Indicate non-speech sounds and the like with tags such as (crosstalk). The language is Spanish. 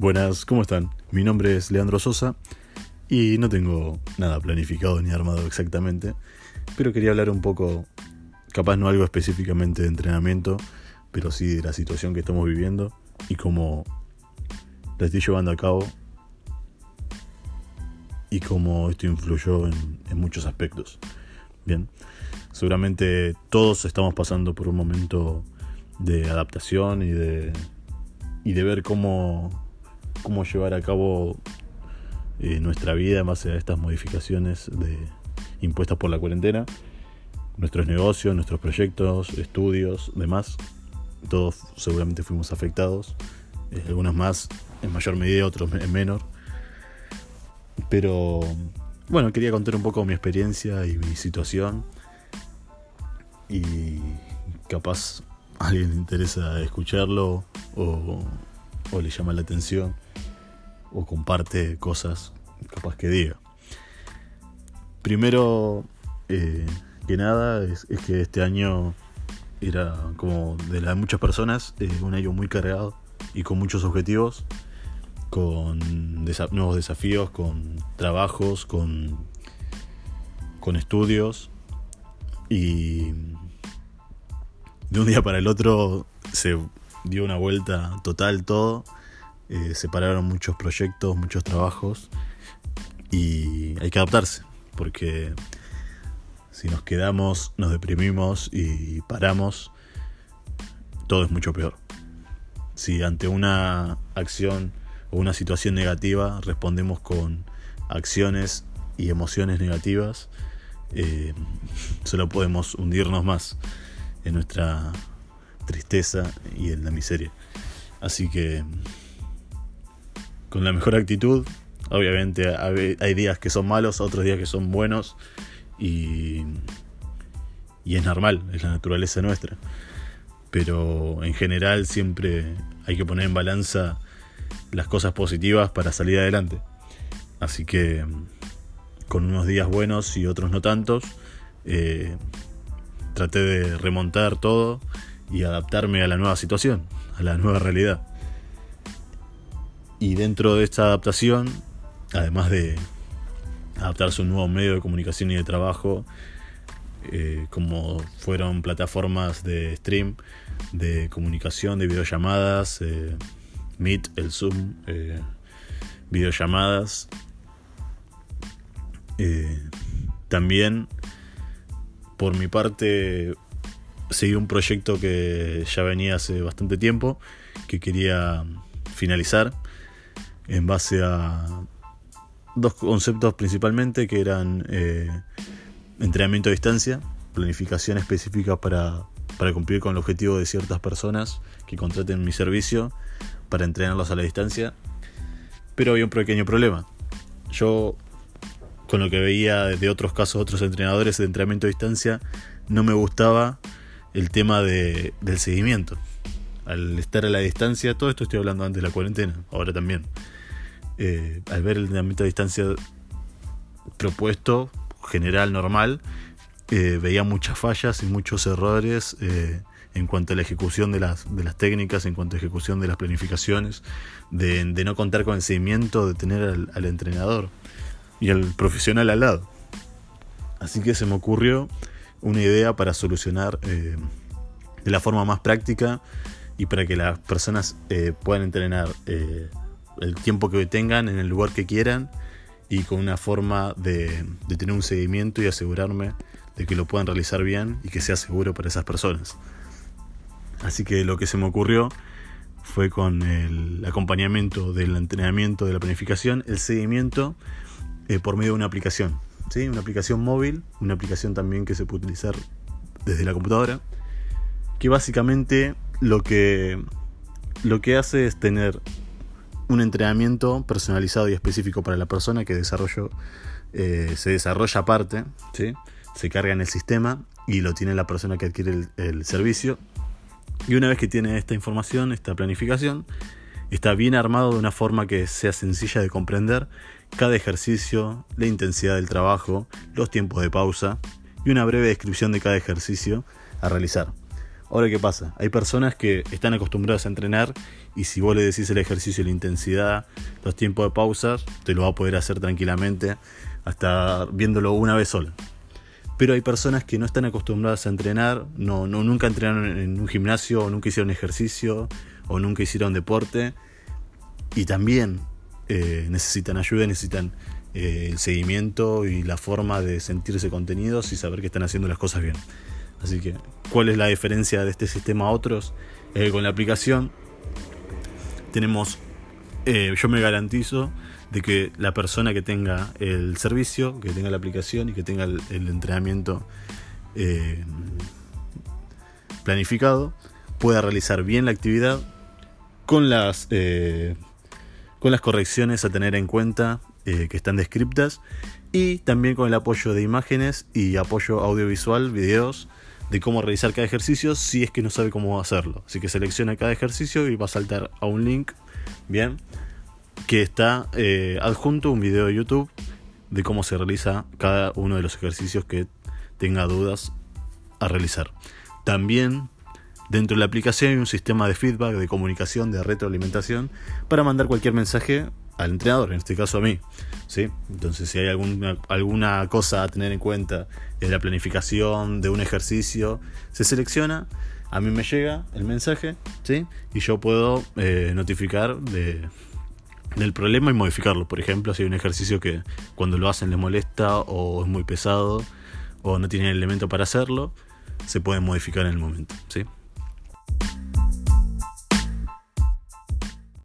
Buenas, ¿cómo están? Mi nombre es Leandro Sosa y no tengo nada planificado ni armado exactamente, pero quería hablar un poco, capaz no algo específicamente de entrenamiento, pero sí de la situación que estamos viviendo y cómo la estoy llevando a cabo y cómo esto influyó en, muchos aspectos. Bien, seguramente todos estamos pasando por un momento de adaptación y de, y de ver cómo cómo llevar a cabo eh, nuestra vida en base a estas modificaciones de, impuestas por la cuarentena, nuestros negocios, nuestros proyectos, estudios, demás. Todos seguramente fuimos afectados, eh, algunos más en mayor medida, otros en menor. Pero bueno, quería contar un poco mi experiencia y mi situación. Y capaz a alguien le interesa escucharlo o, o le llama la atención o comparte cosas capaz que diga. Primero eh, que nada es, que este año era como de las muchas personas eh, un año muy cargado y con muchos objetivos, con nuevos desafíos, con trabajos, con, con estudios y de un día para el otro se dio una vuelta total todo eh, separaron muchos proyectos, muchos trabajos y hay que adaptarse porque si nos quedamos, nos deprimimos y paramos, todo es mucho peor. Si ante una acción o una situación negativa respondemos con acciones y emociones negativas, eh, (laughs) solo podemos hundirnos más en nuestra tristeza y en la miseria. Así que con la mejor actitud. Obviamente hay días que son malos, otros días que son buenos y, es normal, es la naturaleza nuestra. Pero en general siempre hay que poner en balanza las cosas positivas para salir adelante. Así que con unos días buenos y otros no tantos, eh, traté de remontar todo y adaptarme a la nueva situación, a la nueva realidad. Y dentro de esta adaptación, además de adaptarse a un nuevo medio de comunicación y de trabajo, eh, como fueron plataformas de stream, de comunicación, de videollamadas, eh, Meet, el Zoom, eh, videollamadas. también, por mi parte, seguí un proyecto que ya venía hace bastante tiempo, que quería finalizar en base a dos conceptos principalmente que eran eh, entrenamiento a distancia, planificación específica para, para cumplir con el objetivo de ciertas personas que contraten mi servicio para entrenarlos a la distancia. Pero había un pequeño problema. Yo, con lo que veía de otros casos, otros entrenadores de entrenamiento a distancia, no me gustaba el tema de, del seguimiento. Al estar a la distancia, todo esto estoy hablando antes de la cuarentena, ahora también eh, al ver el entrenamiento a distancia propuesto, general, normal, eh, veía muchas fallas y muchos errores eh, en cuanto a la ejecución de las, de las técnicas, en cuanto a ejecución de las planificaciones, de, no contar con el seguimiento, de tener al, entrenador y al profesional al lado. Así que se me ocurrió una idea para solucionar de la forma más práctica y para que las personas puedan entrenar el tiempo que tengan, en el lugar que quieran y con una forma de, tener un seguimiento y asegurarme de que lo puedan realizar bien y que sea seguro para esas personas. Así que lo que se me ocurrió fue con el acompañamiento del entrenamiento, de la planificación, el seguimiento eh, por medio de una aplicación. ¿sí? Una aplicación móvil, una aplicación también que se puede utilizar desde la computadora, que básicamente lo que, lo que hace es tener un entrenamiento personalizado y específico para la persona que desarrollo, eh, se desarrolla aparte, se carga en el sistema y lo tiene la persona que adquiere el, servicio. Y una vez que tiene esta información, esta planificación, está bien armado de una forma que sea sencilla de comprender cada ejercicio, la intensidad del trabajo, los tiempos de pausa y una breve descripción de cada ejercicio a realizar. Ahora, ¿qué pasa? Hay personas que están acostumbradas a entrenar y si vos le decís el ejercicio, la intensidad, los tiempos de pausas, te lo va a poder hacer tranquilamente, hasta viéndolo una vez sola. Pero hay personas que no están acostumbradas a entrenar, no, no, nunca entrenaron en un gimnasio, o nunca hicieron ejercicio, o nunca hicieron deporte, y también eh, necesitan ayuda, necesitan eh, el seguimiento y la forma de sentirse contenidos y saber que están haciendo las cosas bien. Así que, ¿cuál es la diferencia de este sistema a otros? con la aplicación tenemos, eh, yo me garantizo de que la persona que tenga el servicio, que tenga la aplicación y que tenga el, entrenamiento eh, planificado, pueda realizar bien la actividad con las, eh, con las correcciones a tener en cuenta que están descriptas y también con el apoyo de imágenes y apoyo audiovisual, videos de cómo realizar cada ejercicio si es que no sabe cómo hacerlo. Así que selecciona cada ejercicio y va a saltar a un link, bien, que está eh, adjunto un video de YouTube de cómo se realiza cada uno de los ejercicios que tenga dudas a realizar. También dentro de la aplicación hay un sistema de feedback, de comunicación, de retroalimentación para mandar cualquier mensaje al entrenador, en este caso a mí. ¿sí? Entonces, si hay alguna, alguna cosa a tener en cuenta de la planificación de un ejercicio, se selecciona, a mí me llega el mensaje ¿sí? y yo puedo eh, notificar de, del problema y modificarlo. Por ejemplo, si hay un ejercicio que cuando lo hacen les molesta o es muy pesado o no tienen el elemento para hacerlo, se puede modificar en el momento. ¿sí?